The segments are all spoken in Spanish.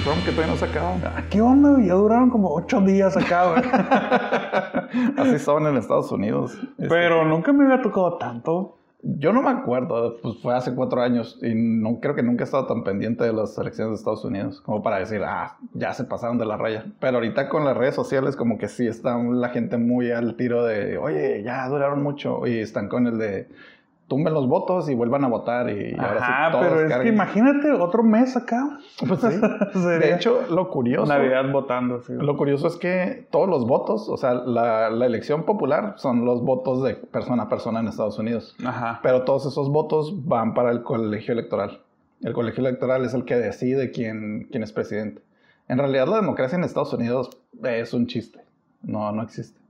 De Trump que todavía no se acaban. Ah, ¿Qué onda? Ya duraron como ocho días acá, güey. Así son en Estados Unidos. Este, Pero nunca me había tocado tanto. Yo no me acuerdo, pues fue hace cuatro años y no creo que nunca he estado tan pendiente de las elecciones de Estados Unidos como para decir, ah, ya se pasaron de la raya. Pero ahorita con las redes sociales como que sí está la gente muy al tiro de, oye, ya duraron mucho y están con el de, tumben los votos y vuelvan a votar y ahora sí todos pero es que carguen". imagínate otro mes acá. Pues sí. De hecho, lo curioso... Navidad votando, sí. Lo curioso es que todos los votos, o sea, la, la elección popular son los votos de persona a persona en Estados Unidos. Ajá. Pero todos esos votos van para el colegio electoral. El colegio electoral es el que decide quién, quién es presidente. En realidad la democracia en Estados Unidos es un chiste. No, no existe.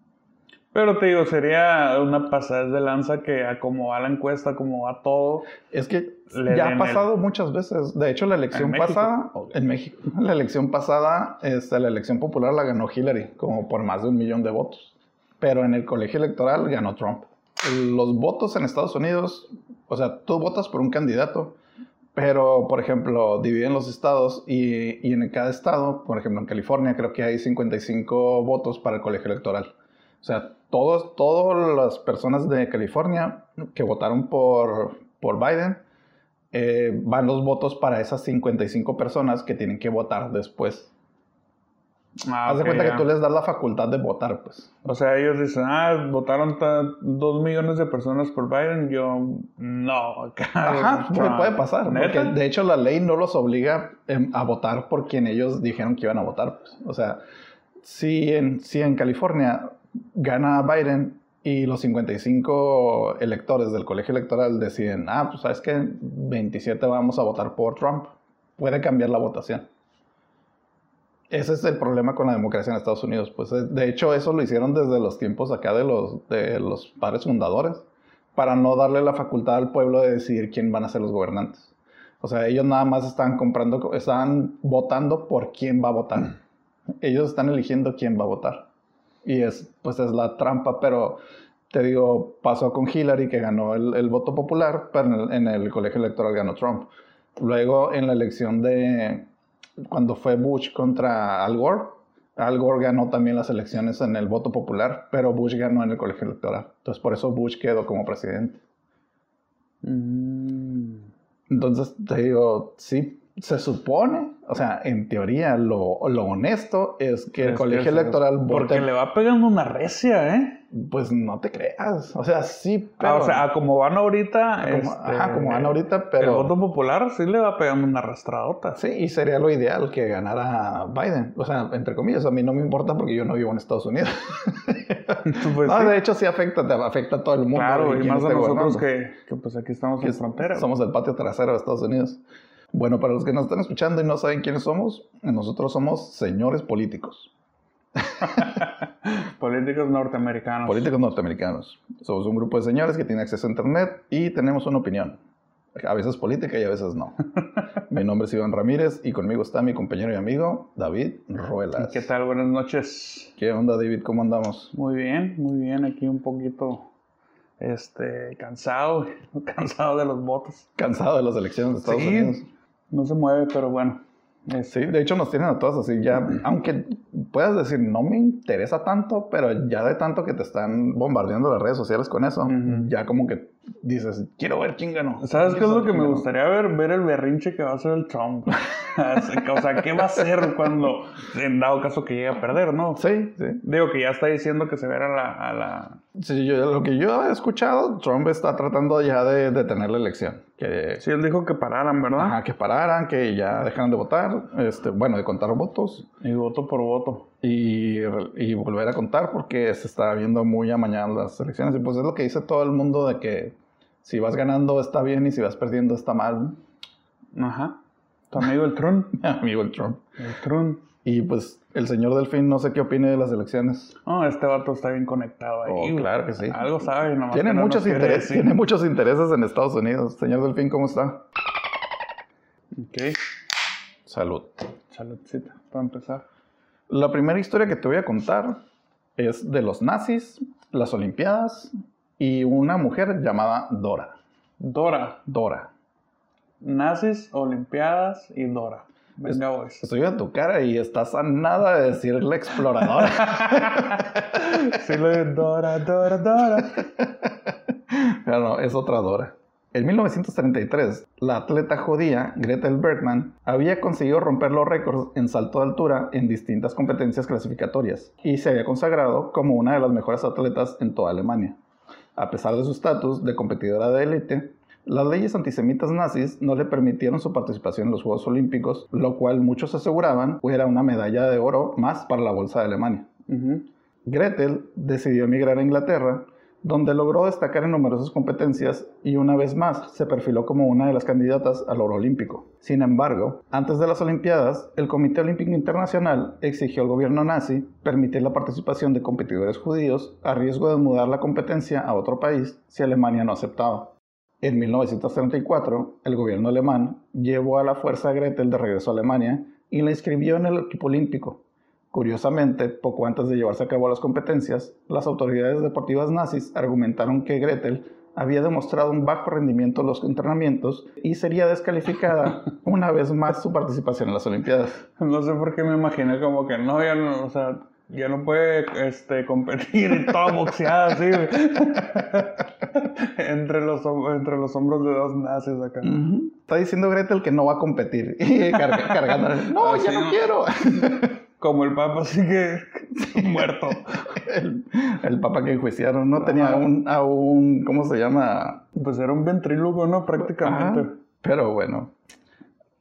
Pero te digo, sería una pasada de lanza que a como va la encuesta, como va todo. Es que ya ha pasado muchas veces. De hecho, la elección ¿En México? pasada, en México, la elección pasada, este, la elección popular la ganó Hillary, como por más de un millón de votos. Pero en el colegio electoral ganó Trump. Los votos en Estados Unidos, o sea, tú votas por un candidato, pero, por ejemplo, dividen los estados y, y en cada estado, por ejemplo, en California creo que hay 55 votos para el colegio electoral. O sea, todos, todas las personas de California que votaron por, por Biden, eh, van los votos para esas 55 personas que tienen que votar después. Ah, Haz de cuenta que tú les das la facultad de votar, pues. O sea, ellos dicen, ah, votaron ta- dos millones de personas por Biden. Yo, no. Ajá, porque puede pasar. De hecho la ley no los obliga em, a votar por quien ellos dijeron que iban a votar. pues. O sea, si en, si en California gana Biden y los 55 electores del colegio electoral deciden, ah, pues sabes que 27 vamos a votar por Trump, puede cambiar la votación. Ese es el problema con la democracia en Estados Unidos. Pues eh, de hecho eso lo hicieron desde los tiempos acá de los, de los padres fundadores para no darle la facultad al pueblo de decidir quién van a ser los gobernantes. O sea, ellos nada más están comprando, están votando por quién va a votar. Ellos están eligiendo quién va a votar. Y es, pues es la trampa, pero te digo, pasó con Hillary que ganó el, el voto popular, pero en el, en el colegio electoral ganó Trump. Luego en la elección de, cuando fue Bush contra Al Gore, Al Gore ganó también las elecciones en el voto popular, pero Bush ganó en el colegio electoral. Entonces por eso Bush quedó como presidente. Mm. Entonces te digo, sí, se supone, o sea, en teoría lo, lo honesto es que el Es colegio electoral Porque vote, le va pegando una recia, ¿eh? pues no te creas, o sea, sí, pero... Ah, o sea, como van ahorita. como, este, ajá, como van ahorita, El pero... voto popular sí le va pegando una arrastradota. Sí, y sería lo ideal que ganara Biden. O sea, entre comillas, a mí no me importa porque yo no vivo en Estados Unidos. Pues no, sí. de hecho sí afecta, te afecta a todo el mundo. Claro, y más a nosotros que, que, pues aquí estamos Que en frontera. Somos el patio trasero de Estados Unidos. Bueno, para los que nos están escuchando y no saben quiénes somos, nosotros somos señores políticos. Políticos norteamericanos. Políticos norteamericanos. Somos un grupo de señores que tiene acceso a Internet y tenemos una opinión. A veces política y a veces no. mi nombre es Iván Ramírez y conmigo está mi compañero y amigo David Ruelas. ¿Qué tal? Buenas noches. ¿Qué onda, David? ¿Cómo andamos? Muy bien, muy bien. Aquí un poquito este, cansado, cansado de los votos. Cansado de las elecciones de Estados Sí. Unidos. No se mueve, pero bueno. Sí, de hecho nos tienen a todos así ya, aunque puedas decir no me interesa tanto, pero ya de tanto que te están bombardeando las redes sociales con eso, ya como que dices, quiero ver quién ganó. ¿Sabes qué es lo que me gustaría ver? Ver el berrinche que va a hacer el Trump. o sea, ¿qué va a hacer cuando, en dado caso que llegue a perder, no? Sí, sí. Digo que ya está diciendo que se verá a la, a la... Sí, yo- lo que yo he escuchado, Trump está tratando ya de detener la elección. Que, Sí, él dijo que pararan, ¿verdad? ajá, que pararan, que ya dejaran de votar, este, bueno, de contar votos Y voto por voto. Y, y volver a contar porque se está viendo muy amañadas las elecciones. Y pues es lo que dice todo el mundo de que si vas ganando está bien y si vas perdiendo está mal. Ajá. Tu amigo el Trump. Mi amigo el Trump. El Trump. Y pues el señor Delfín no sé qué opine de las elecciones. No, este vato está bien conectado ahí. Oh, claro que sí. Algo sabe, nomás Tiene no muchos decir. tiene muchos intereses en Estados Unidos. Señor Delfín, ¿cómo está? Ok. Salud. Saludcita, para empezar. La primera historia que te voy a contar es de los nazis, las Olimpiadas y una mujer llamada Dora. Dora. Dora. Nazis, Olimpiadas y Dora. Venga, boys. Estoy a tu cara y estás a nada de decir la exploradora. sí, lo de Dora, Dora, Dora. Pero no, es otra Dora. En 1933, la atleta judía Gretel Bergman había conseguido romper los récords en salto de altura en distintas competencias clasificatorias y se había consagrado como una de las mejores atletas en toda Alemania. A pesar de su estatus de competidora de élite, las leyes antisemitas nazis no le permitieron su participación en los Juegos Olímpicos, lo cual muchos aseguraban era una medalla de oro más para la bolsa de Alemania. Gretel decidió emigrar a Inglaterra, donde logró destacar en numerosas competencias y una vez más se perfiló como una de las candidatas al oro olímpico. Sin embargo, antes de las Olimpiadas, el Comité Olímpico Internacional exigió al gobierno nazi permitir la participación de competidores judíos a riesgo de mudar la competencia a otro país si Alemania no aceptaba. En 1934, el gobierno alemán llevó a la fuerza Gretel de regreso a Alemania y la inscribió en el equipo olímpico. Curiosamente, poco antes de llevarse a cabo las competencias, las autoridades deportivas nazis argumentaron que Gretel había demostrado un bajo rendimiento en los entrenamientos y sería descalificada una vez más su participación en las Olimpiadas. No sé por qué me imaginé como que no, ya no, o sea, ya no puede este, competir y toda boxeada así, entre, los, entre los hombros de dos nazis acá. Está diciendo Gretel que no va a competir. Y cargando. No, ya no, quiero. Como el Papa sigue muerto. el, el, Papa que enjuiciaron no tenía un, a un. ¿Cómo se llama? Pues era un ventrílogo, ¿no? Prácticamente. pero bueno.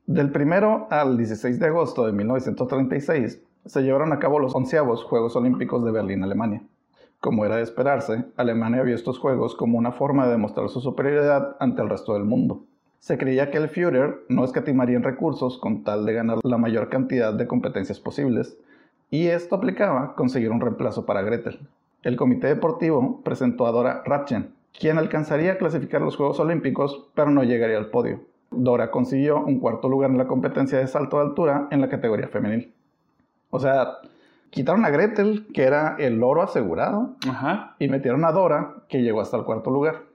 Del primero al 16 de agosto de 1936 se llevaron a cabo los onceavos Juegos Olímpicos de Berlín, Alemania. Como era de esperarse, Alemania vio estos Juegos como una forma de demostrar su superioridad ante el resto del mundo. Se creía que el Führer no escatimaría en recursos con tal de ganar la mayor cantidad de competencias posibles, y esto aplicaba conseguir un reemplazo para Gretel. El comité deportivo presentó a Dora Ratchen, quien alcanzaría a clasificar los Juegos Olímpicos, pero no llegaría al podio. Dora consiguió un cuarto lugar en la competencia de salto de altura en la categoría femenil. O sea, quitaron a Gretel, que era el oro asegurado, y metieron a Dora, que llegó hasta el cuarto lugar.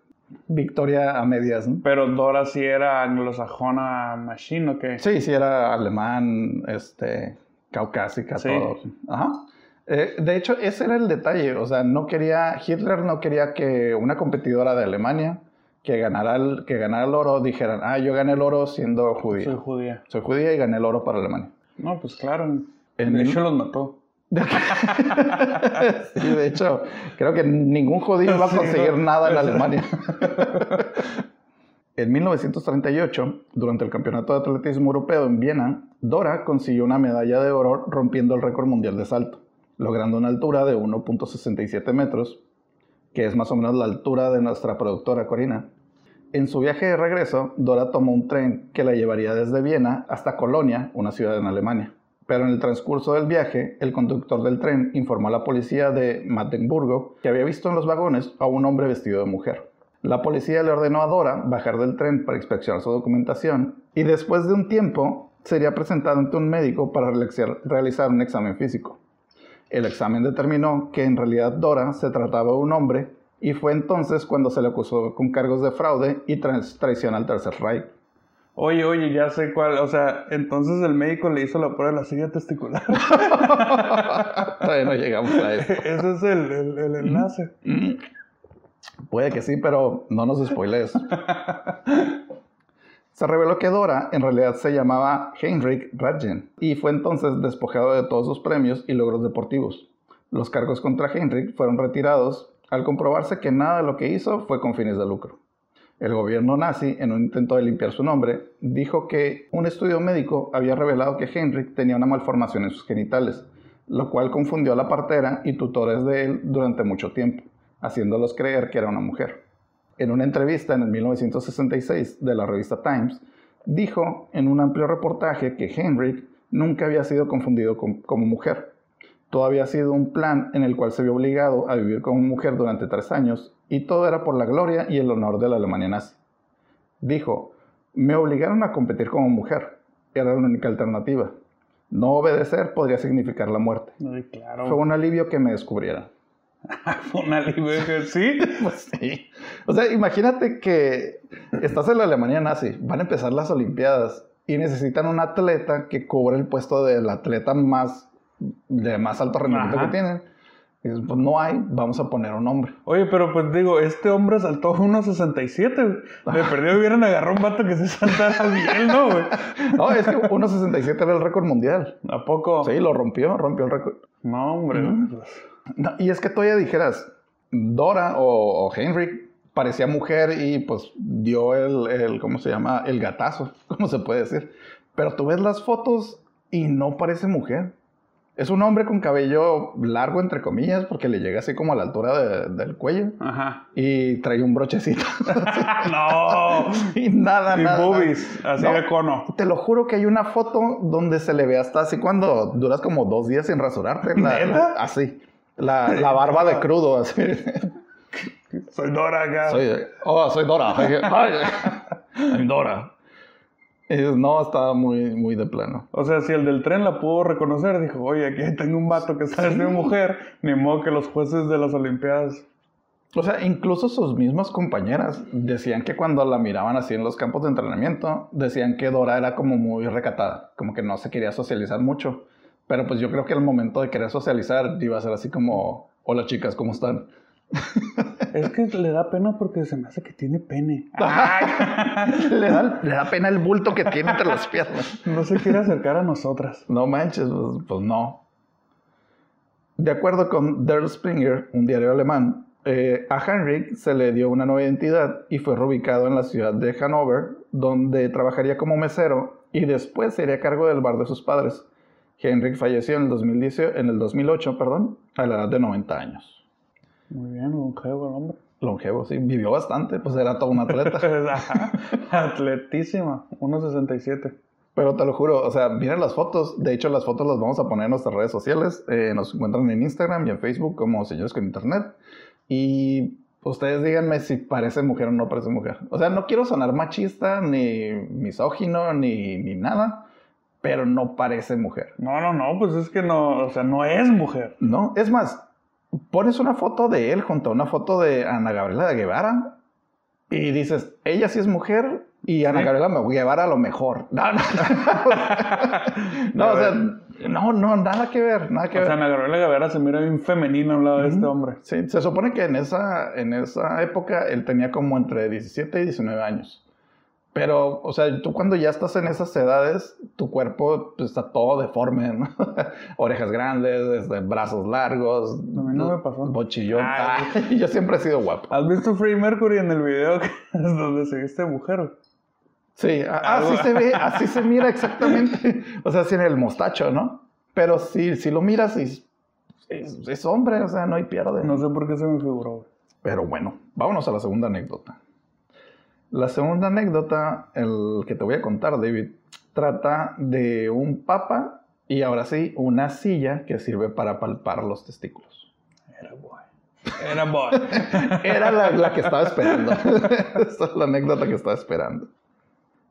Victoria a medias, ¿no? Pero Dora sí era anglosajona machine, ¿o qué? Sí, sí era alemán, este, caucásica, todo. Ajá. Eh, de hecho, ese era el detalle. O sea, no quería, Hitler no quería que una competidora de Alemania que ganara el, que ganara el oro dijeran, ah, yo gané el oro siendo judía. Soy judía. Soy judía y gané el oro para Alemania. No, pues claro. de hecho, los mató. sí, de hecho, creo que ningún judío va a conseguir nada en Alemania. en 1938, durante el Campeonato de Atletismo Europeo en Viena, Dora consiguió una medalla de oro rompiendo el récord mundial de salto, logrando una altura de 1.67 metros, que es más o menos la altura de nuestra productora Corina. En su viaje de regreso, Dora tomó un tren que la llevaría desde Viena hasta Colonia, una ciudad en Alemania. Pero en el transcurso del viaje, el conductor del tren informó a la policía de Magdeburgo que había visto en los vagones a un hombre vestido de mujer. La policía le ordenó a Dora bajar del tren para inspeccionar su documentación y después de un tiempo sería presentado ante un médico para realizar un examen físico. El examen determinó que en realidad Dora se trataba de un hombre y fue entonces cuando se le acusó con cargos de fraude y traición al Tercer Reich. Oye, oye, ya sé cuál. O sea, entonces el médico le hizo la prueba de la silla testicular. Todavía no llegamos a eso. Ese es el, el, enlace. Puede que sí, pero no nos spoilees. se reveló que Dora en realidad se llamaba Heinrich Radjen y fue entonces despojado de todos sus premios y logros deportivos. Los cargos contra Heinrich fueron retirados al comprobarse que nada de lo que hizo fue con fines de lucro. El gobierno nazi, en un intento de limpiar su nombre, dijo que un estudio médico había revelado que Heinrich tenía una malformación en sus genitales, lo cual confundió a la partera y tutores de él durante mucho tiempo, haciéndolos creer que era una mujer. En una entrevista en el 1966 de la revista Times, dijo en un amplio reportaje que Heinrich nunca había sido confundido como mujer. Todo había sido un plan en el cual se vio obligado a vivir como mujer durante tres años y todo era por la gloria y el honor de la Alemania nazi. Dijo, me obligaron a competir como mujer, era la única alternativa. No obedecer podría significar la muerte. claro. Fue un alivio que me descubrieran. Fue un alivio que sí. pues sí. O sea, imagínate que estás en la Alemania nazi, van a empezar las Olimpiadas y necesitan un atleta que cubre el puesto del atleta más de más alto rendimiento Ajá. que tienen. Y dices, pues no hay, vamos a poner un hombre. Oye, pero pues digo, este hombre saltó 1.67, güey. De perdido hubieran agarrado un vato que se saltara bien, ¿no, güey? No, es que 1.67 era el récord mundial. ¿A poco? Sí, lo rompió, rompió el récord. No, hombre. No, y es que todavía dijeras, Dora o, o Henry parecía mujer y pues dio el, el, ¿cómo se llama? El gatazo, ¿cómo se puede decir? Pero tú ves las fotos y no parece mujer. Es un hombre con cabello largo, entre comillas, porque le llega así como a la altura de- del cuello. Ajá. Y trae un brochecito. no. y nada, Y nada. boobies, así No. de cono. Te lo juro que hay una foto donde se le ve hasta así cuando duras como dos días sin rasurarte. La- la- así. La, la barba de crudo, así. Soy Dora acá. Soy, oh, soy Dora. I'm Dora. Y dices, no, estaba muy, muy de plano. O sea, si el del tren la pudo reconocer, dijo, oye, aquí tengo un vato que sabe ser mujer, ni modo que los jueces de las Olimpiadas. O sea, incluso sus mismas compañeras decían que cuando la miraban así en los campos de entrenamiento, decían que Dora era como muy recatada, como que no se quería socializar mucho. Pero pues yo creo que al momento de querer socializar iba a ser así como, hola chicas, ¿cómo están? Es que le da pena porque se me hace que tiene pene. le, da, le da pena el bulto que tiene entre las piernas. No se quiere acercar a nosotras. No manches, pues, pues no. De acuerdo con Der Springer, un diario alemán, eh, a Heinrich se le dio una nueva identidad y fue reubicado en la ciudad de Hannover, donde trabajaría como mesero y después sería a cargo del bar de sus padres. Heinrich falleció en el, 2018 en el 2008 perdón, a la edad de 90 años. Muy bien, longevo el hombre. Longevo, sí, vivió bastante, pues era todo un atleta. Atletísima, 1.67. Pero te lo juro, o sea, miren las fotos. De hecho, las fotos las vamos a poner en nuestras redes sociales. Eh, nos encuentran en Instagram y en Facebook como Señores con Internet. Y ustedes díganme si parece mujer o no parece mujer. O sea, no quiero sonar machista, ni misógino, ni, ni nada, pero no parece mujer. No, no, no, pues es que no, o sea, no es mujer. No, es más, pones una foto de él junto a una foto de Ana Gabriela de Guevara y dices, ella sí es mujer y Ana Sí. Gabriela Guevara a lo mejor. No, no, no, o sea, no, no, nada que ver, nada que O ver. sea, Ana Gabriela Guevara se mira bien femenina a un lado de este hombre. Sí, se supone que en esa, en esa época él tenía como entre 17 y 19 años. Pero, o sea, tú cuando ya estás en esas edades, tu cuerpo pues, está todo deforme, ¿no? Orejas grandes, este, brazos largos. A mí no me pasó. Bochillón. Ay. Ay, yo siempre he sido guapo. ¿Has visto Freddie Mercury en el video que es donde se viste mujer? Sí, a- así se ve, así se mira exactamente. O sea, sin el mostacho, ¿no? Pero sí, si lo miras y es, es hombre, o sea, no hay pierde. No sé por qué se me figuró. Pero bueno, vámonos a la segunda anécdota. La segunda anécdota, el que te voy a contar, David, trata de un papa y ahora sí, una silla que sirve para palpar los testículos. Era boy. Era boy. Era la, la que estaba esperando. Esta es la anécdota que estaba esperando.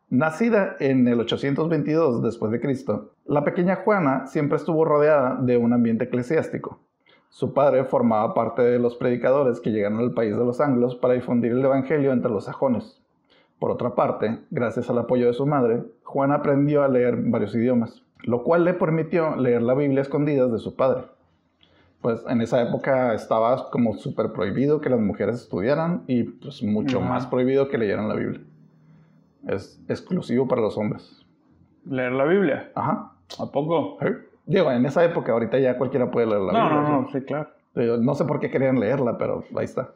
Nacida en el 822 después de Cristo, la pequeña Juana siempre estuvo rodeada de un ambiente eclesiástico. Su padre formaba parte de los predicadores que llegaron al país de los anglos para difundir el evangelio entre los sajones. Por otra parte, gracias al apoyo de su madre, Juana aprendió a leer varios idiomas, lo cual le permitió leer la Biblia escondidas de su padre pues en esa época estaba como súper prohibido que las mujeres estudiaran y pues mucho Ajá. más prohibido que leyeran la Biblia. Es exclusivo para los hombres. ¿Leer la Biblia? Ajá. ¿A poco? Sí. Digo, en esa época ahorita ya cualquiera puede leer la No, Biblia. no, no, ¿sí? sí, claro. No sé por qué querían leerla, pero ahí está.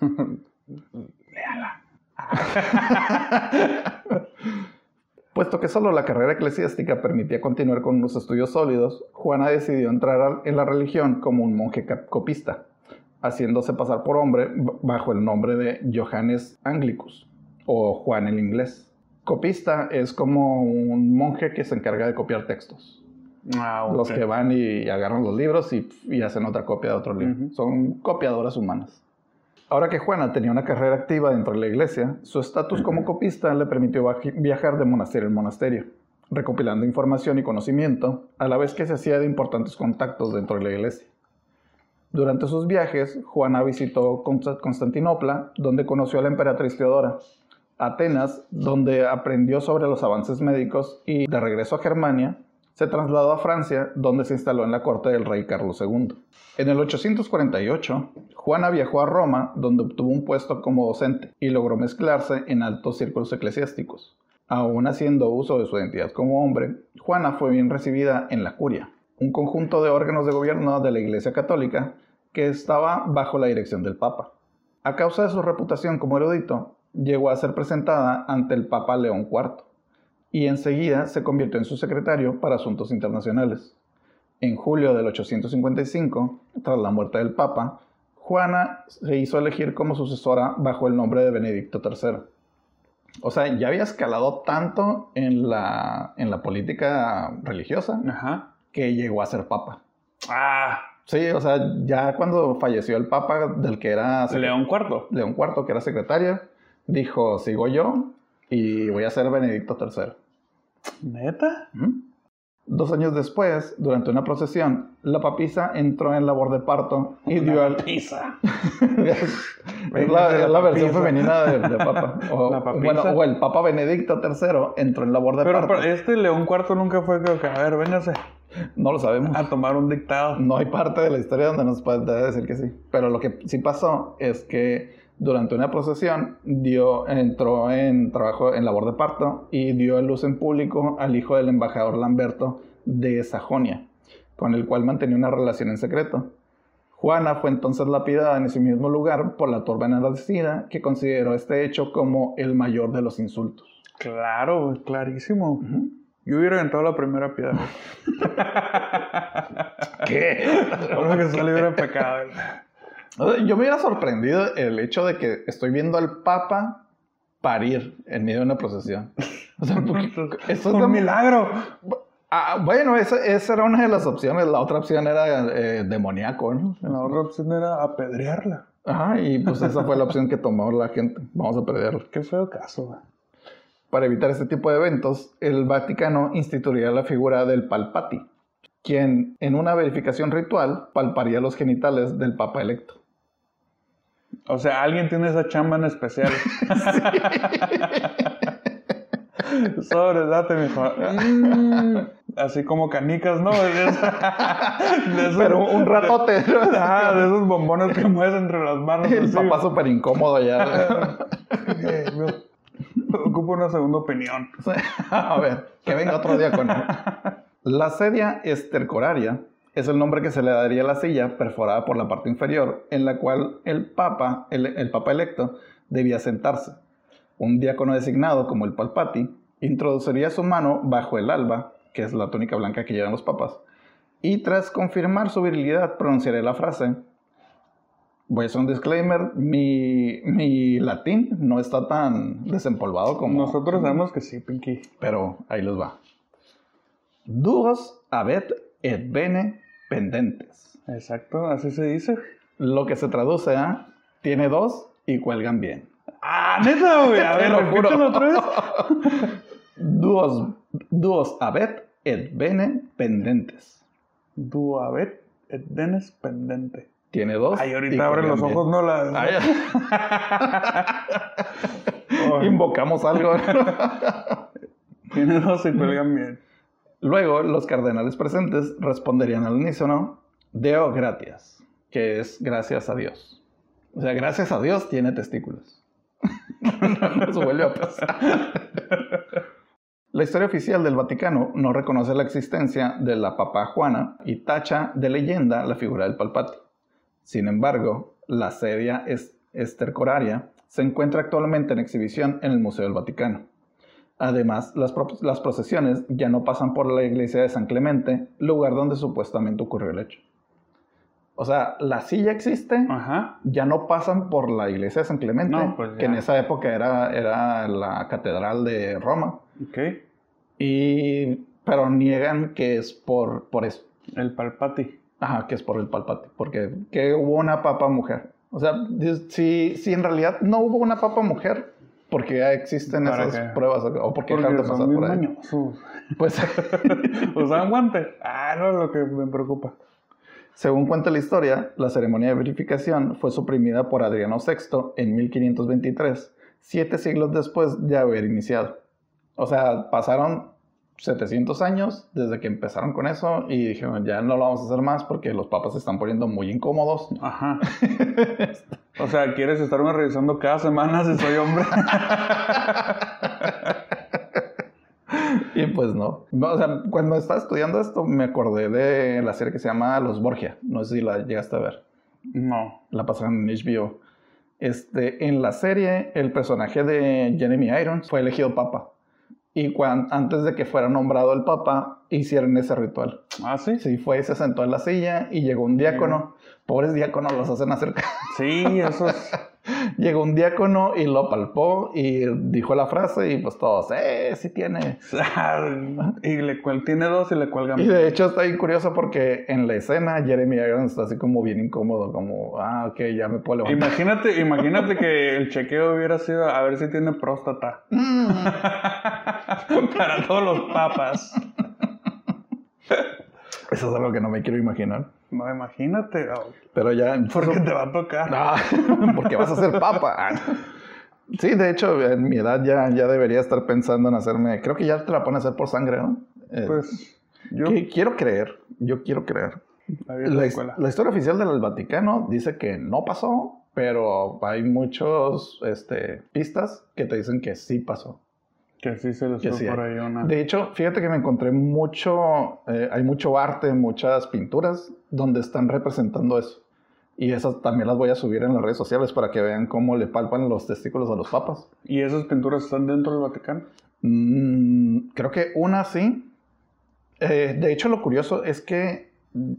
Puesto que solo la carrera eclesiástica permitía continuar con unos estudios sólidos, Juana decidió entrar en la religión como un monje copista, haciéndose pasar por hombre bajo el nombre de Johannes Anglicus, o Juan el inglés. Copista es como un monje que se encarga de copiar textos. Ah, Los que van y agarran los libros y, y hacen otra copia de otro libro. Son copiadoras humanas. Ahora que Juana tenía una carrera activa dentro de la iglesia, su estatus como copista le permitió viajar de monasterio en monasterio, recopilando información y conocimiento, a la vez que se hacía de importantes contactos dentro de la iglesia. Durante sus viajes, Juana visitó Consta- Constantinopla, donde conoció a la emperatriz Teodora, Atenas, donde aprendió sobre los avances médicos y de regreso a Germania, se trasladó a Francia, donde se instaló en la corte del rey Carlos II. En el 848, Juana viajó a Roma, donde obtuvo un puesto como docente y logró mezclarse en altos círculos eclesiásticos. Aún haciendo uso de su identidad como hombre, Juana fue bien recibida en la curia, un conjunto de órganos de gobierno de la Iglesia Católica que estaba bajo la dirección del Papa. A causa de su reputación como erudito, llegó a ser presentada ante el Papa León IV y enseguida se convirtió en su secretario para asuntos internacionales. En julio del 855, tras la muerte del Papa, Juana se hizo elegir como sucesora bajo el nombre de Benedicto III. O sea, ya había escalado tanto en la, en la política religiosa que llegó a ser papa. Ah. Sí, o sea, ya cuando falleció el papa del que era... León IV. León IV, que era secretario, dijo, sigo yo y voy a ser Benedicto III. ¿Neta? Dos años después, durante una procesión, la papisa entró en labor de parto y dio al... Papisa. es la, la versión femenina del papa. O, bueno, o el papa Benedicto III entró en labor de parto. Pero este León IV nunca fue que, a ver, véngase. No lo sabemos. A tomar un dictado. No hay parte de la historia donde nos puede decir que sí. Pero lo que sí pasó es que durante una procesión dio, entró en trabajo en labor de parto y dio a luz en público al hijo del embajador Lamberto de Sajonia, con el cual mantenía una relación en secreto. Juana fue entonces lapidada en ese mismo lugar por la turba enardecida que consideró este hecho como el mayor de los insultos. Claro, clarísimo. Yo hubiera entrado la primera piedra. ¿Qué? Por que salió pecado. Yo me hubiera sorprendido el hecho de que estoy viendo al Papa parir en medio de una procesión. O sea, eso es un milagro. Ah, bueno, esa, esa, era una de las opciones. La otra opción era eh, demoníaco, ¿no? La otra opción era apedrearla. Ajá, y pues esa fue la opción que tomó la gente. Vamos a apedrearla. Qué feo caso, Para evitar este tipo de eventos, el Vaticano instituiría la figura del Palpati, quien en una verificación ritual palparía los genitales del Papa electo. O sea, alguien tiene esa chamba en especial. Sobre, date, mijo. Mm. así como canicas, ¿no? Pero un ratote. Ah, de esos bombones que mueves entre las manos. El papá súper incómodo ya. Ocupo una segunda opinión. A ver, que venga otro día con él. La sedia estercoraria es el nombre que se le daría a la silla perforada por la parte inferior, en la cual el papa, el, papa electo, debía sentarse. Un diácono designado como el palpati introduciría su mano bajo el alba, que es la túnica blanca que llevan los papas, y tras confirmar su virilidad pronunciaría la frase. Voy a hacer un disclaimer, mi, mi latín no está tan desempolvado como... Nosotros sabemos que sí, Pinky. Pero ahí les va. Duos abet et bene pendentes. Exacto, así se dice. Lo que se traduce a tiene dos y cuelgan bien. Ah, neta, güey. A ver, repítelo otra vez. duos, duos abet et bene pendentes. Duo abet et benes pendente. Tiene dos. Ay, ahorita abre los ojos, no la. Invocamos algo. Tiene dos y cuelgan bien. Luego, los cardenales presentes responderían al unísono, Deo gratias, que es gracias a Dios. O sea, gracias a Dios tiene testículos. no se vuelve a pasar. La historia oficial del Vaticano no reconoce la existencia de la Papa Juana y tacha de leyenda la figura del Palpati. Sin embargo, la sedia estercoraria se encuentra actualmente en exhibición en el Museo del Vaticano. Además, las, las, procesiones ya no pasan por la iglesia de San Clemente, lugar donde supuestamente ocurrió el hecho. O sea, la silla existe, ya no pasan por la iglesia de San Clemente, pues que en esa época era, era la catedral de Roma. Okay. Y, pero niegan que es por, por eso. El palpati. Ajá, que es por el palpati, porque que hubo una papa mujer. O sea, si, si en realidad no hubo una papa mujer, porque ya existen esas pruebas o porque, porque son muy por Pues usaban guante. Ah, no es lo que me preocupa. Según cuenta la historia, la ceremonia de verificación fue suprimida por Adriano VI en 1523, siete siglos después de haber iniciado. O sea, pasaron 700 años desde que empezaron con eso y dijeron, ya no lo vamos a hacer más porque los papas se están poniendo muy incómodos. Ajá. o sea, ¿quieres estarme revisando cada semana si soy hombre? y pues no. O sea, cuando estaba estudiando esto me acordé de la serie que se llama Los Borgia. No sé si la llegaste a ver. No. La pasaron en HBO. Este, en la serie, el personaje de Jeremy Irons fue elegido papa. Y antes de que fuera nombrado el papa, hicieron ese ritual. Ah, sí. Sí, fue y se sentó en la silla y llegó un diácono. Pobres diáconos los hacen acercar. Sí, eso es. Llegó un diácono y lo palpó y dijo la frase y pues todos, ¡eh! Sí tiene. y le cual, tiene dos y le cuelgan. Y de hecho está ahí curioso porque en la escena Jeremy Irons está así como bien incómodo, como, ah, ok, ya me puedo levantar. Imagínate, imagínate que el chequeo hubiera sido a ver si tiene próstata. Mm. Para todos los papas. Eso es algo que no me quiero imaginar. No, imagínate. Pero ya. Porque te va a tocar. No, porque vas a ser papa. Sí, de hecho, en mi edad ya, ya debería estar pensando en hacerme. Creo que ya te la ponen a hacer por sangre, ¿no? Eh, pues. Yo. quiero creer. Yo quiero creer. La, la, historia oficial del Vaticano dice que no pasó, pero hay muchos este, pistas que te dicen que sí pasó. Que sí se les fue por ahí una. De hecho, fíjate que me encontré mucho, eh, hay mucho arte, muchas pinturas donde están representando eso. Y esas también las voy a subir en las redes sociales para que vean cómo le palpan los testículos a los papas. ¿Y esas pinturas están dentro del Vaticano? Mm, creo que una sí. Eh, de hecho, lo curioso es que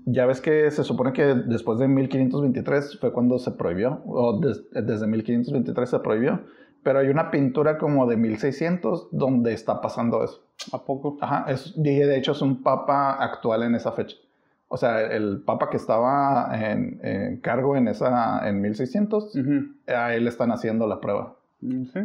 ya ves que se supone que después de 1523 fue cuando se prohibió, o desde 1523 se prohibió pero hay una pintura como de 1600 donde está pasando eso. ¿A poco? Ajá, es, de hecho es un papa actual en esa fecha. O sea, el papa que estaba en, cargo en esa en 1600, a él están haciendo la prueba. Sí.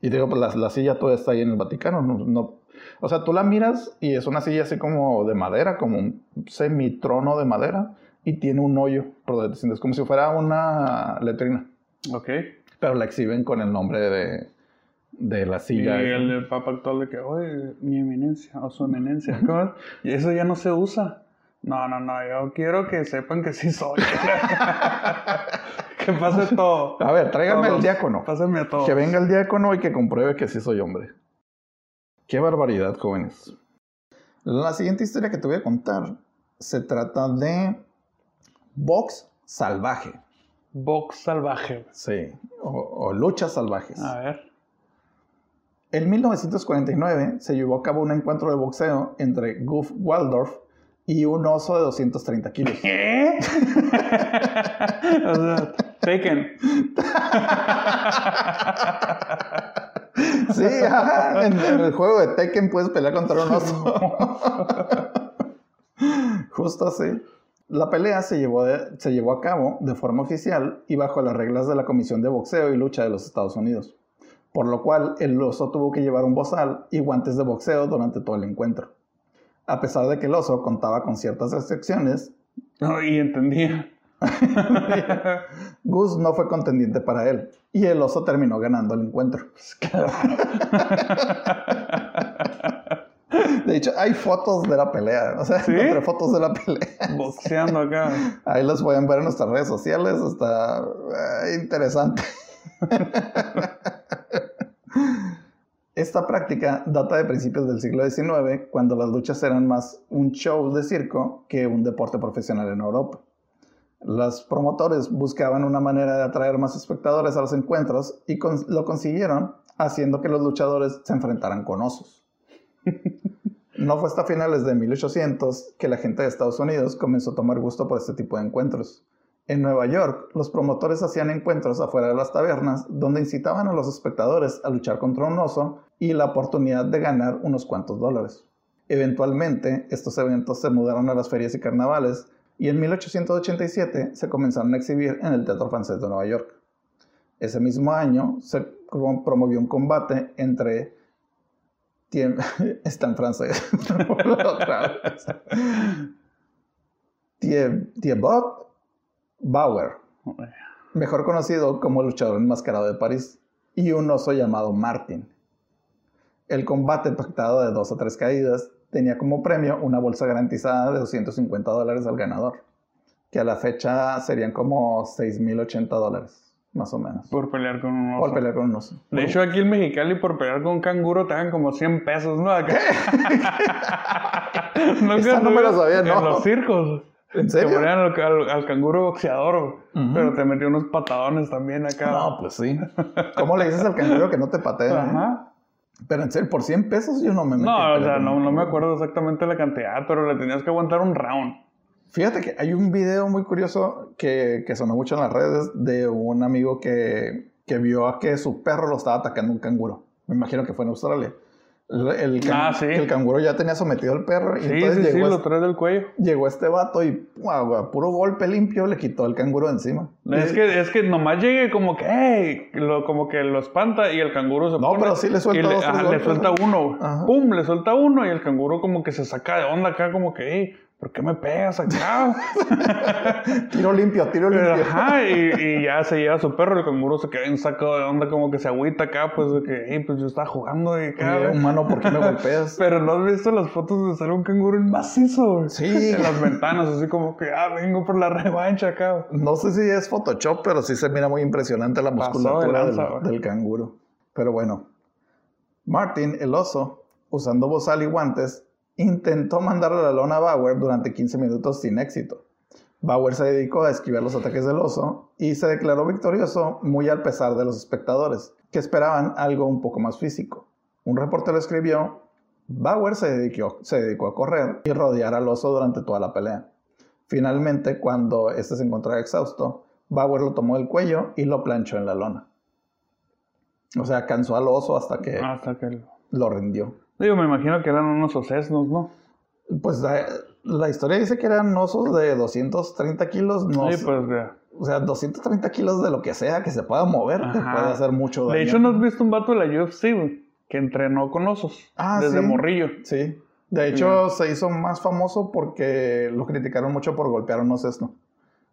Y digo, pues la, silla toda está ahí en el Vaticano. No, o sea, tú la miras y es una silla así como de madera, como un semitrono de madera, y tiene un hoyo por Es como si fuera una letrina. Ok pero la exhiben con el nombre de, de la silla. Y el del Papa actual de que, oye, mi eminencia o su eminencia. y eso ya no se usa. No, no, no, yo quiero que sepan que sí soy. que pase todo. A ver, tráigame al diácono. Pásenme a todos. Que venga el diácono y que compruebe que sí soy hombre. Qué barbaridad, jóvenes. La siguiente historia que te voy a contar se trata de box salvaje. Box salvaje. Sí, o, luchas salvajes. A ver. En 1949 se llevó a cabo un encuentro de boxeo entre Goof Waldorf y un oso de 230 kilos. ¿Qué? Taken. sí, En, en, el juego de Tekken puedes pelear contra un oso. Justo así. La pelea se llevó, se llevó a cabo de forma oficial y bajo las reglas de la Comisión de Boxeo y Lucha de los Estados Unidos, por lo cual el oso tuvo que llevar un bozal y guantes de boxeo durante todo el encuentro. A pesar de que el oso contaba con ciertas restricciones, no, y entendía. Gus no fue contendiente para él y el oso terminó ganando el encuentro. De hecho, hay fotos de la pelea. O sea, ¿Sí? fotos de la pelea. Boxeando acá. Ahí las pueden ver en nuestras redes sociales. Está eh, interesante. Esta práctica data de principios del siglo XIX, cuando las luchas eran más un show de circo que un deporte profesional en Europa. Los promotores buscaban una manera de atraer más espectadores a los encuentros y lo consiguieron haciendo que los luchadores se enfrentaran con osos. No fue hasta finales de 1800 que la gente de Estados Unidos comenzó a tomar gusto por este tipo de encuentros. En Nueva York, los promotores hacían encuentros afuera de las tabernas donde incitaban a los espectadores a luchar contra un oso y la oportunidad de ganar unos cuantos dólares. Eventualmente, estos eventos se mudaron a las ferias y carnavales y en 1887 se comenzaron a exhibir en el Teatro Francés de Nueva York. Ese mismo año se promovió un combate entre está en francés. Thibaut Bauer, mejor conocido como luchador enmascarado de París, y un oso llamado Martin. El combate pactado de dos o tres caídas tenía como premio una bolsa garantizada de 250 dólares al ganador, que a la fecha serían como 6.080 dólares, más o menos. Por pelear con un oso. Por pelear con un oso. De hecho, aquí en Mexicali, por pelear con un canguro, te dan como 100 pesos, ¿no? Acá. Esa no me estuvieron sabía, En no. los circos. ¿En Te serio? ponían al, al- al canguro boxeador, pero te metió unos patadones también acá. No, pues sí. ¿Cómo le dices al canguro que no te patee? eh? Ajá. Pero en serio, por 100 pesos yo no me metí. No, o sea, no, no me acuerdo exactamente la cantidad, pero le tenías que aguantar un round. Fíjate que hay un video muy curioso que, que sonó mucho en las redes de un amigo que, que vio a que su perro lo estaba atacando un canguro. Me imagino que fue en Australia. El, el can- Ah, sí. el canguro ya tenía sometido al perro y Sí, entonces sí, sí, llegó, lo este, traes del cuello. llegó este vato y a puro golpe limpio le quitó el canguro de encima. Es Y- que, es que nomás llegue como que, hey, lo, como que lo espanta y el canguro se No, pone. pero sí le suelta y le, dos, ajá, le suelta ¿no? uno. Ajá. Pum, le suelta uno y el canguro como que se saca de onda acá, como que, hey, ¿por qué me pegas acá? Tiro limpio, tiro limpio. Ajá, y, y ya se lleva a su perro, el canguro se queda en saco de onda, como que se agüita acá, pues de que, hey, pues yo estaba jugando y acá, humano, ¿por qué me golpeas? Pero no has visto las fotos de sale un canguro en macizo? Sí. En las ventanas, así como que, ah, vengo por la revancha acá. No sé si es Photoshop, pero sí se mira muy impresionante la de musculatura lanza, del, güey. del canguro. Pero bueno, Martin, el oso, usando bozal y guantes, intentó mandar a la lona a Bauer durante 15 minutos sin éxito. Bauer se dedicó a esquivar los ataques del oso y se declaró victorioso muy al pesar de los espectadores, que esperaban algo un poco más físico. Un reportero escribió, Bauer se dedicó, se dedicó a correr y rodear al oso durante toda la pelea. Finalmente, cuando este se encontraba exhausto, Bauer lo tomó del cuello y lo planchó en la lona. O sea, cansó al oso hasta que Hasta que... lo rindió. Digo, me imagino que eran unos osesnos, ¿no? Pues la, la historia dice que eran osos de 230 kilos. No, Sí, pues ya. O sea, 230 kilos de lo que sea que se pueda mover te puede hacer mucho daño. De hecho, ¿no has visto un vato de la UFC, güey? Que entrenó con osos. Ah, desde sí. morrillo. Sí. De hecho, se hizo más famoso porque lo criticaron mucho por golpear a un osesno.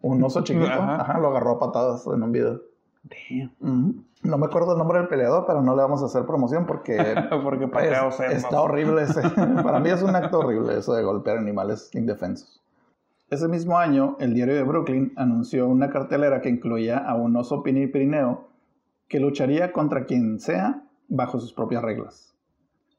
Un oso chiquito, Ajá. ajá, lo agarró a patadas en un video. Damn. No me acuerdo el nombre del peleador, pero no le vamos a hacer promoción porque Porque es- patea osesnos. está horrible ese. Para mí es un acto horrible eso de golpear animales indefensos. Ese mismo año, el diario de Brooklyn anunció una cartelera que incluía a un oso pirineo que lucharía contra quien sea bajo sus propias reglas.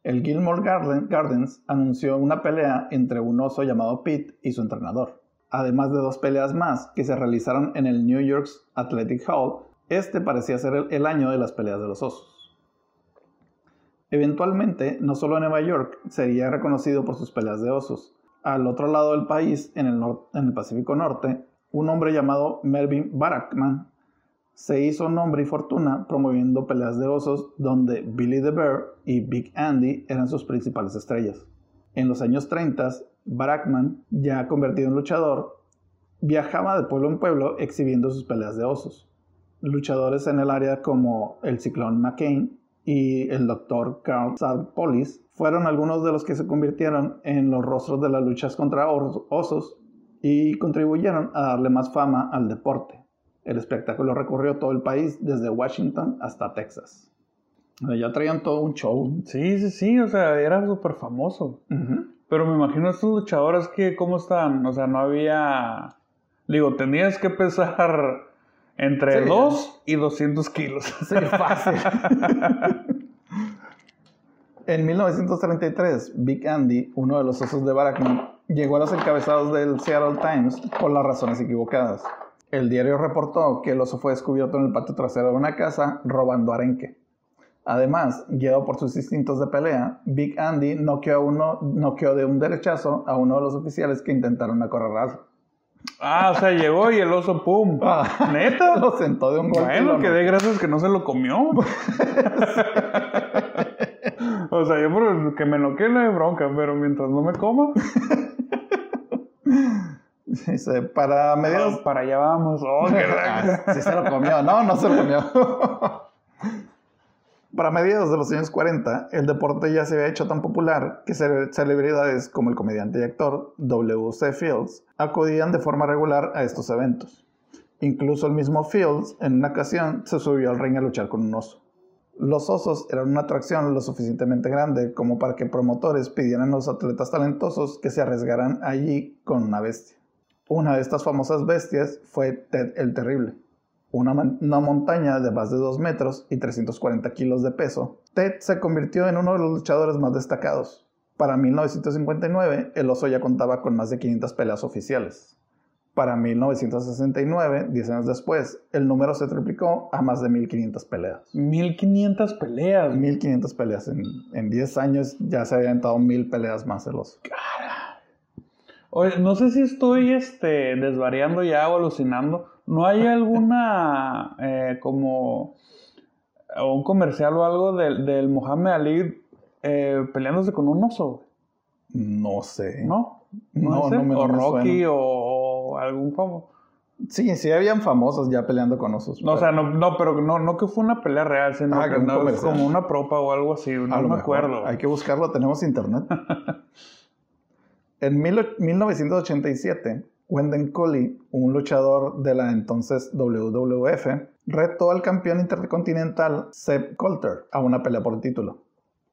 El Gilmore Garden- Gardens anunció una pelea entre un oso llamado Pete y su entrenador, además de dos peleas más que se realizaron en el New York's Athletic Hall. Este parecía ser el, año de las peleas de los osos. Eventualmente, no solo Nueva York sería reconocido por sus peleas de osos. Al otro lado del país, en el, en el Pacífico Norte, un hombre llamado Melvin Barackman se hizo nombre y fortuna promoviendo peleas de osos donde Billy the Bear y Big Andy eran sus principales estrellas. En los años 30, Barackman, ya convertido en luchador, viajaba de pueblo en pueblo exhibiendo sus peleas de osos. Luchadores en el área como el Ciclón McCain y el Dr. Carl Sarpolis fueron algunos de los que se convirtieron en los rostros de las luchas contra os- osos y contribuyeron a darle más fama al deporte. El espectáculo recorrió todo el país desde Washington hasta Texas. Ya traían todo un show. Sí, sí, sí, o sea, era súper famoso. Pero me imagino estos luchadores que, ¿cómo están? O sea, no había... Digo, tenías que pesar entre Sí. 2 y 200 kilos. Sí, fácil. en 1933, Big Andy, uno de los osos de Barackman, llegó a los encabezados del Seattle Times por las razones equivocadas. El diario reportó que el oso fue descubierto en el patio trasero de una casa robando arenque. Además, guiado por sus instintos de pelea, Big Andy noqueó, uno, noqueó de un derechazo a uno de los oficiales que intentaron acorralarlo. Ah, o sea, llegó y el oso, ¡pum! Ah, ¿Neta? Lo sentó de un golpe. Bueno, lo que dé gracias que no se lo comió. o sea, yo por que me noquee no hay bronca, pero mientras no me coma, Dice, para mediados... ah, para allá vamos. Oh, qué Ah, sí se lo comió. No, no se lo comió. Para mediados de los años 40, el deporte ya se había hecho tan popular que ce- celebridades como el comediante y actor W.C. Fields acudían de forma regular a estos eventos. Incluso el mismo Fields, en una ocasión, se subió al ring a luchar con un oso. Los osos eran una atracción lo suficientemente grande como para que promotores pidieran a los atletas talentosos que se arriesgaran allí con una bestia. Una de estas famosas bestias fue Ted el Terrible. Una, una, montaña de más de 2 metros y 340 kilos de peso, Ted se convirtió en uno de los luchadores más destacados. Para 1959, el oso ya contaba con más de 500 peleas oficiales. Para 1969, 10 años después, el número se triplicó a más de 1500 peleas. 1500 peleas. 1500 peleas. En, en 10 años ya se habían dado 1000 peleas más el oso. Oye, no sé si estoy este, desvariando ya o alucinando. ¿No hay alguna eh, como un comercial o algo del, del Mohamed Ali eh, peleándose con un oso? No sé. ¿No? No, no, me, o no me Rocky suena. o algún famoso. Sí, sí habían famosos ya peleando con osos. No, o pero- sea, no, no, pero no, no que fue una pelea real, sino Ah, que no, comercial. como una propa o algo así, no me mejor. acuerdo. Hay que buscarlo, tenemos internet. en mil- 1987, Wendell Coley, un luchador de la entonces WWF, retó al campeón intercontinental Seb Coulter a una pelea por título.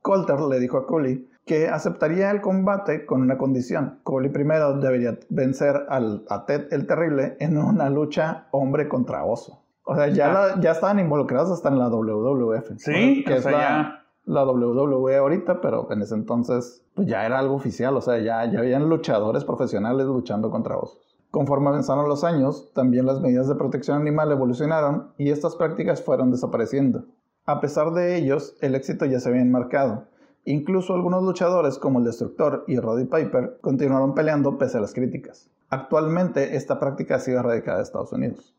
Coulter le dijo a Coley que aceptaría el combate con una condición. Coley primero debería vencer al, a Ted el Terrible en una lucha hombre contra oso. O sea, ya, Ya. la- ya estaban involucrados hasta en la WWF. Sí, que o es sea, la, ya. la WWE ahorita, pero en ese entonces pues ya era algo oficial, o sea, ya, ya habían luchadores profesionales luchando contra osos. Conforme avanzaron los años, también las medidas de protección animal evolucionaron y estas prácticas fueron desapareciendo. A pesar de ellos, el éxito ya se había enmarcado. Incluso algunos luchadores como el Destructor y Roddy Piper continuaron peleando pese a las críticas. Actualmente esta práctica ha sido erradicada de Estados Unidos.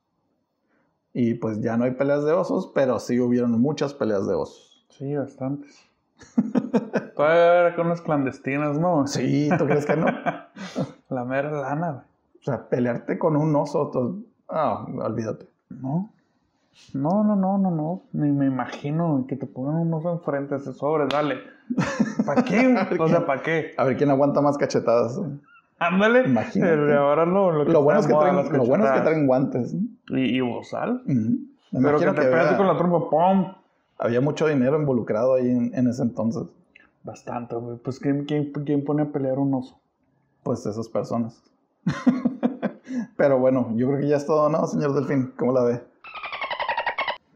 Y pues ya no hay peleas de osos, pero sí hubieron muchas peleas de osos. Sí, bastantes. Todavía haber con unas clandestinas, ¿no? Sí, ¿tú crees que no? La mera lana, güey. O sea, pelearte con un oso, ah, olvídate. No. No, no, no, no, no. Ni me imagino que te pongan un oso enfrente de ese sobre, dale. ¿Para qué? O sea, ¿para qué? A ver quién aguanta más cachetadas. Ándale. Imagínate. Ahora no. Lo, que Lo bueno, es que traen, lo bueno es que traen guantes. Y, y bozal. Pero que te que pegaste había, con la trompa, ¡pum! había mucho dinero involucrado ahí en, en ese entonces. Bastante, güey. Pues, ¿quién, quién, quién pone a pelear un oso? Pues esas personas. Pero bueno, yo creo que ya es todo, ¿no, señor Delfín? ¿Cómo la ve?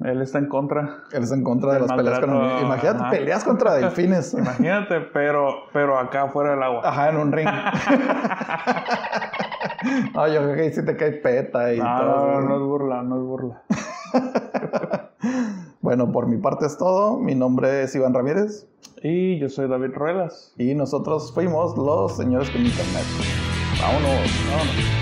Él está en contra. Él es en contra de las peleas con animales. Imagínate, ajá. peleas contra delfines. Imagínate, pero, pero acá fuera del agua. Ajá, en un ring. no, yo creo que ahí sí te cae peta y No, todo. no, no es burla, no es burla. Bueno, por mi parte es todo. Mi nombre es Iván Ramírez Y yo soy David Ruelas. y nosotros fuimos los señores con internet. Vámonos. Vámonos.